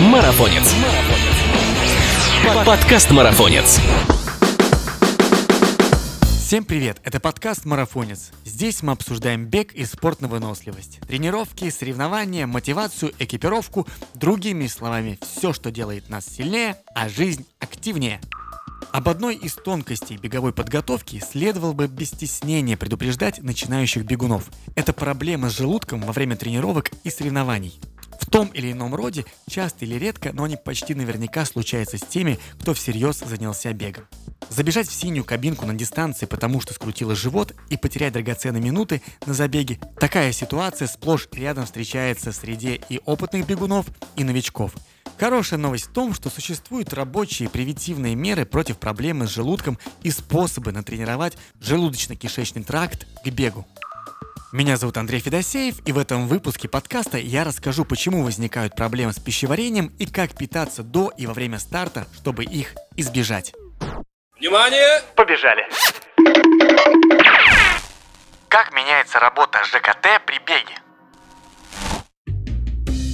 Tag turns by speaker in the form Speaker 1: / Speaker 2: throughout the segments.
Speaker 1: Марафонец. Подкаст Марафонец.
Speaker 2: Всем привет! Это подкаст «Марафонец». Здесь мы обсуждаем бег и спорт на выносливость. Тренировки, соревнования, мотивацию, экипировку. Другими словами, все, что делает нас сильнее, а жизнь активнее. Об одной из тонкостей беговой подготовки следовало бы без стеснения предупреждать начинающих бегунов. Это проблема с желудком во время тренировок и соревнований. В том или ином роде, часто или редко, но они почти наверняка случаются с теми, кто всерьез занялся бегом. Забежать в синюю кабинку на дистанции, потому что скрутило живот, и потерять драгоценные минуты на забеге – такая ситуация сплошь рядом встречается в среде и опытных бегунов, и новичков. Хорошая новость в том, что существуют рабочие превентивные меры против проблемы с желудком и способы натренировать желудочно-кишечный тракт к бегу. Меня зовут Андрей Федосеев, и в этом выпуске подкаста я расскажу, почему возникают проблемы с пищеварением и как питаться до и во время старта, чтобы их избежать.
Speaker 3: Внимание!
Speaker 2: Побежали! Как меняется работа ЖКТ при беге?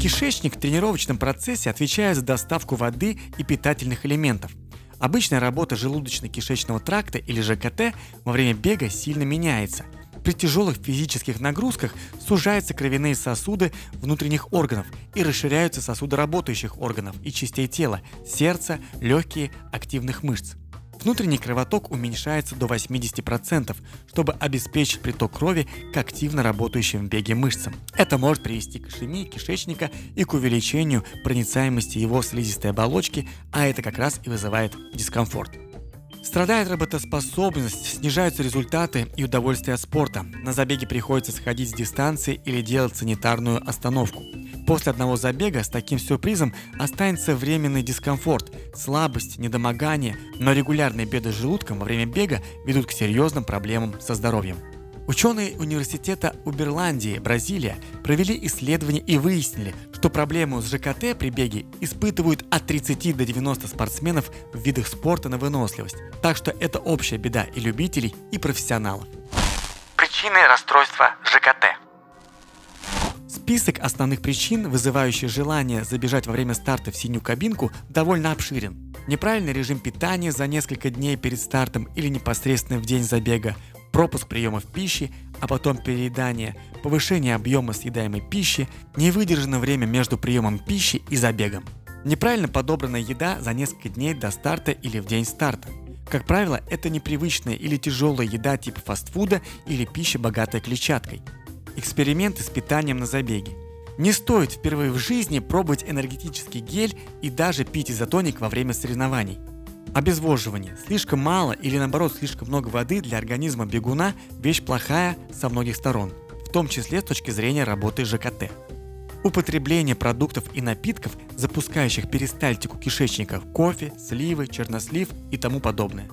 Speaker 2: Кишечник в тренировочном процессе отвечает за доставку воды и питательных элементов. Обычная работа желудочно-кишечного тракта или ЖКТ во время бега сильно меняется – при тяжелых физических нагрузках сужаются кровяные сосуды внутренних органов и расширяются сосуды работающих органов и частей тела – сердца, легкие, активных мышц. Внутренний кровоток уменьшается до 80%, чтобы обеспечить приток крови к активно работающим в беге мышцам. Это может привести к ишемии кишечника и к увеличению проницаемости его слизистой оболочки, а это как раз и вызывает дискомфорт. Страдает работоспособность, снижаются результаты и удовольствие от спорта. На забеге приходится сходить с дистанции или делать санитарную остановку. После одного забега с таким сюрпризом останется временный дискомфорт, слабость, недомогание, но регулярные беды с желудком во время бега ведут к серьезным проблемам со здоровьем. Ученые университета Уберландии, Бразилия, провели исследование и выяснили, что проблему с ЖКТ при беге испытывают от 30 до 90 спортсменов в видах спорта на выносливость. Так что это общая беда и любителей, и профессионалов. Причины расстройства ЖКТ. Список основных причин, вызывающих желание забежать во время старта в синюю кабинку, довольно обширен. Неправильный режим питания за несколько дней перед стартом или непосредственно в день забега, пропуск приемов пищи, а потом переедание, повышение объема съедаемой пищи, невыдержанное время между приемом пищи и забегом. Неправильно подобранная еда за несколько дней до старта или в день старта. Как правило, это непривычная или тяжелая еда типа фастфуда или пища, богатая клетчаткой. Эксперименты с питанием на забеге. Не стоит впервые в жизни пробовать энергетический гель и даже пить изотоник во время соревнований. Обезвоживание. Слишком мало или наоборот слишком много воды для организма бегуна – вещь плохая со многих сторон, в том числе с точки зрения работы ЖКТ. Употребление продуктов и напитков, запускающих перистальтику кишечника – кофе, сливы, чернослив и тому подобное.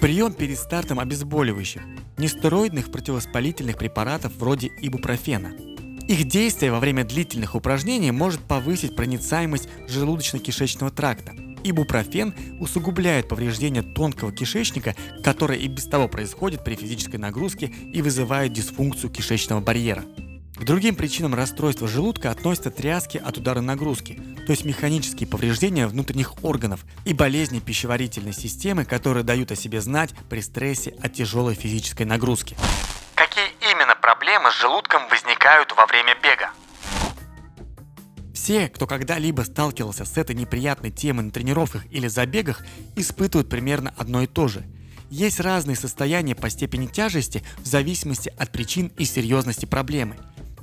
Speaker 2: Прием перед стартом обезболивающих, нестероидных противовоспалительных препаратов вроде ибупрофена. Их действие во время длительных упражнений может повысить проницаемость желудочно-кишечного тракта – Ибупрофен усугубляет повреждение тонкого кишечника, которое и без того происходит при физической нагрузке и вызывает дисфункцию кишечного барьера. К другим причинам расстройства желудка относятся тряски от удара нагрузки, то есть механические повреждения внутренних органов и болезни пищеварительной системы, которые дают о себе знать при стрессе от тяжелой физической нагрузки. Какие именно проблемы с желудком возникают во время бега? Все, кто когда-либо сталкивался с этой неприятной темой на тренировках или забегах, испытывают примерно одно и то же. Есть разные состояния по степени тяжести в зависимости от причин и серьезности проблемы.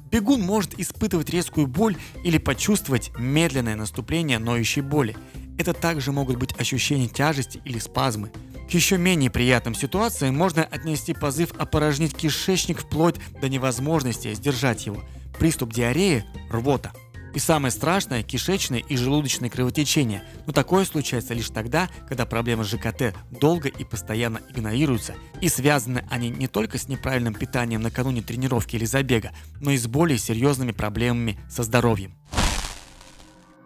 Speaker 2: Бегун может испытывать резкую боль или почувствовать медленное наступление ноющей боли. Это также могут быть ощущения тяжести или спазмы. К еще менее приятным ситуациям можно отнести позыв опорожнить кишечник вплоть до невозможности сдержать его, приступ диареи, рвота – и самое страшное – кишечное и желудочное кровотечение. Но такое случается лишь тогда, когда проблемы с ЖКТ долго и постоянно игнорируются, и связаны они не только с неправильным питанием накануне тренировки или забега, но и с более серьезными проблемами со здоровьем.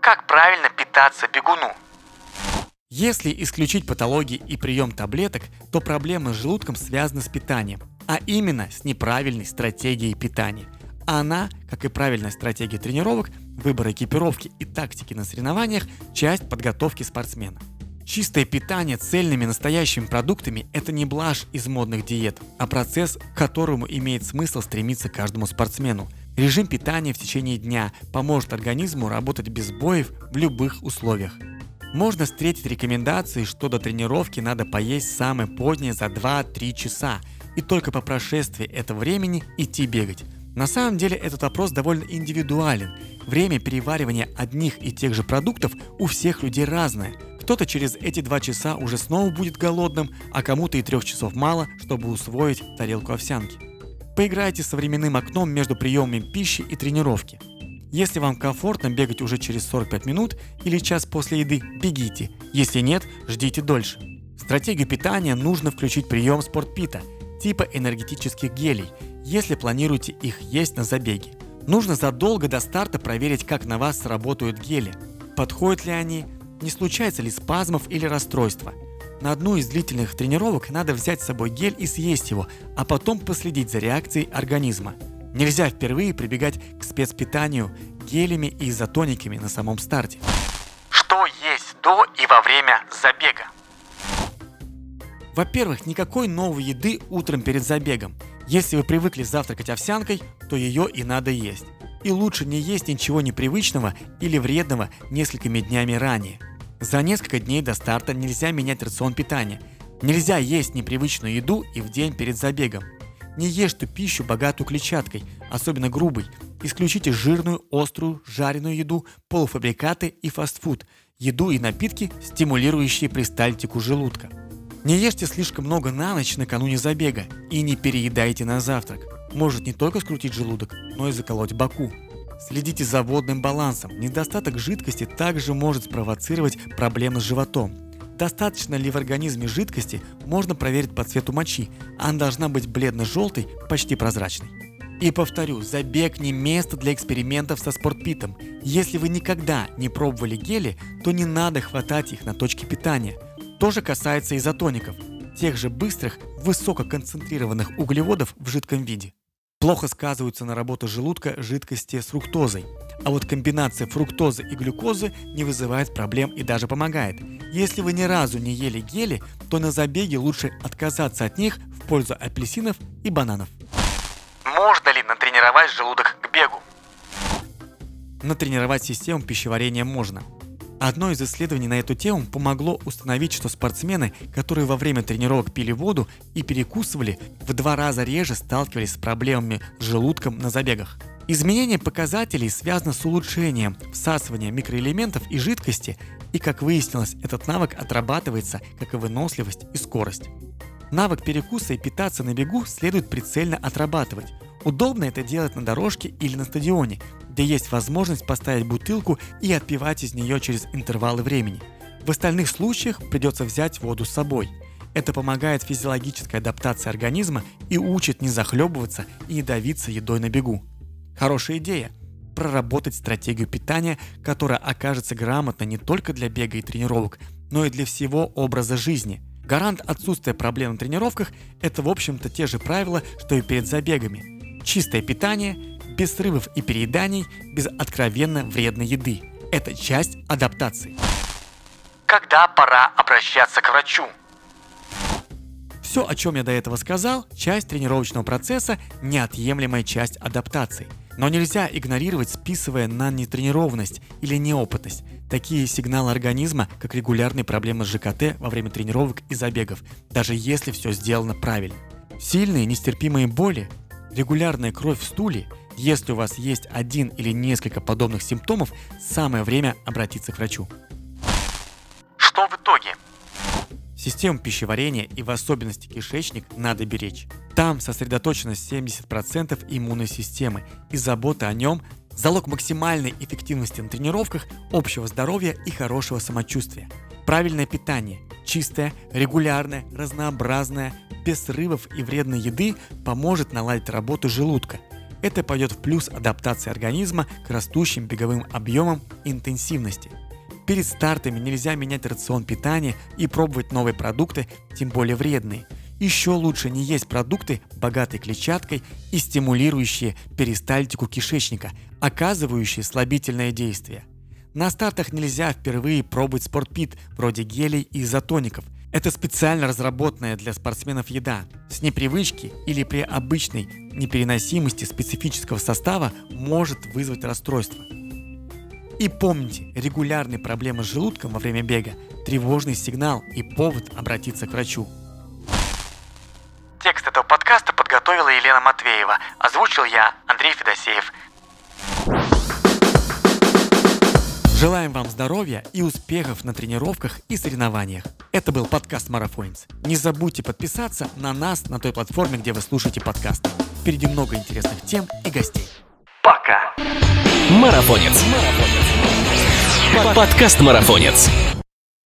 Speaker 2: Как правильно питаться бегуну? Если исключить патологии и прием таблеток, то проблемы с желудком связаны с питанием, а именно с неправильной стратегией питания – она, как и правильная стратегия тренировок, выбор экипировки и тактики на соревнованиях – часть подготовки спортсмена. Чистое питание цельными настоящими продуктами – это не блажь из модных диет, а процесс, к которому имеет смысл стремиться каждому спортсмену. Режим питания в течение дня поможет организму работать без боев в любых условиях. Можно встретить рекомендации, что до тренировки надо поесть самое позднее за 2-3 часа, и только по прошествии этого времени идти бегать. На самом деле этот вопрос довольно индивидуален. Время переваривания одних и тех же продуктов у всех людей разное. Кто-то через эти два часа уже снова будет голодным, а кому-то и трех часов мало, чтобы усвоить тарелку овсянки. Поиграйте с временным окном между приемами пищи и тренировки. Если вам комфортно бегать уже через 45 минут или час после еды, бегите. Если нет, ждите дольше. В стратегию питания нужно включить прием спортпита типа энергетических гелей – если планируете их есть на забеге. Нужно задолго до старта проверить, как на вас сработают гели. Подходят ли они, не случается ли спазмов или расстройства. На одну из длительных тренировок надо взять с собой гель и съесть его, а потом последить за реакцией организма. Нельзя впервые прибегать к спецпитанию гелями и изотониками на самом старте.
Speaker 1: Что есть до и во время забега?
Speaker 2: Во-первых, никакой новой еды утром перед забегом – если вы привыкли завтракать овсянкой, то ее и надо есть. И лучше не есть ничего непривычного или вредного несколькими днями ранее. За несколько дней до старта нельзя менять рацион питания. Нельзя есть непривычную еду и в день перед забегом. Не ешьте пищу, богатую клетчаткой, особенно грубой. Исключите жирную, острую, жареную еду, полуфабрикаты и фастфуд, еду и напитки, стимулирующие пристальтику желудка. Не ешьте слишком много на ночь накануне забега и не переедайте на завтрак. Может не только скрутить желудок, но и заколоть боку. Следите за водным балансом. Недостаток жидкости также может спровоцировать проблемы с животом. Достаточно ли в организме жидкости, можно проверить по цвету мочи. Она должна быть бледно-желтой, почти прозрачной. И повторю, забег не место для экспериментов со спортпитом. Если вы никогда не пробовали гели, то не надо хватать их на точке питания – то же касается изотоников, тех же быстрых, высококонцентрированных углеводов в жидком виде. Плохо сказываются на работу желудка жидкости с фруктозой. А вот комбинация фруктозы и глюкозы не вызывает проблем и даже помогает. Если вы ни разу не ели гели, то на забеге лучше отказаться от них в пользу апельсинов и бананов.
Speaker 1: Можно ли натренировать желудок к бегу?
Speaker 2: Натренировать систему пищеварения можно. Одно из исследований на эту тему помогло установить, что спортсмены, которые во время тренировок пили воду и перекусывали, в два раза реже сталкивались с проблемами с желудком на забегах. Изменение показателей связано с улучшением всасывания микроэлементов и жидкости, и, как выяснилось, этот навык отрабатывается, как и выносливость и скорость. Навык перекуса и питаться на бегу следует прицельно отрабатывать. Удобно это делать на дорожке или на стадионе, где есть возможность поставить бутылку и отпивать из нее через интервалы времени. В остальных случаях придется взять воду с собой. Это помогает физиологической адаптации организма и учит не захлебываться и не давиться едой на бегу. Хорошая идея – проработать стратегию питания, которая окажется грамотной не только для бега и тренировок, но и для всего образа жизни. Гарант отсутствия проблем на тренировках – это в общем-то те же правила, что и перед забегами. Чистое питание – без срывов и перееданий, без откровенно вредной еды. Это часть адаптации.
Speaker 1: Когда пора обращаться к врачу?
Speaker 2: Все, о чем я до этого сказал, часть тренировочного процесса – неотъемлемая часть адаптации. Но нельзя игнорировать, списывая на нетренированность или неопытность. Такие сигналы организма, как регулярные проблемы с ЖКТ во время тренировок и забегов, даже если все сделано правильно. Сильные нестерпимые боли, регулярная кровь в стуле – если у вас есть один или несколько подобных симптомов, самое время обратиться к врачу.
Speaker 1: Что в итоге?
Speaker 2: Систему пищеварения и в особенности кишечник надо беречь. Там сосредоточено 70% иммунной системы, и забота о нем – залог максимальной эффективности на тренировках, общего здоровья и хорошего самочувствия. Правильное питание, чистое, регулярное, разнообразное, без срывов и вредной еды поможет наладить работу желудка – это пойдет в плюс адаптации организма к растущим беговым объемам интенсивности. Перед стартами нельзя менять рацион питания и пробовать новые продукты, тем более вредные. Еще лучше не есть продукты, богатые клетчаткой и стимулирующие перистальтику кишечника, оказывающие слабительное действие. На стартах нельзя впервые пробовать спортпит, вроде гелей и изотоников. Это специально разработанная для спортсменов еда. С непривычки или при обычной непереносимости специфического состава может вызвать расстройство. И помните, регулярные проблемы с желудком во время бега – тревожный сигнал и повод обратиться к врачу.
Speaker 1: Текст этого подкаста подготовила Елена Матвеева. Озвучил я, Андрей Федосеев.
Speaker 2: Желаем вам здоровья и успехов на тренировках и соревнованиях. Это был подкаст Марафонец. Не забудьте подписаться на нас на той платформе, где вы слушаете подкасты. Впереди много интересных тем и гостей.
Speaker 1: Пока.
Speaker 4: Марафонец. Подкаст Марафонец.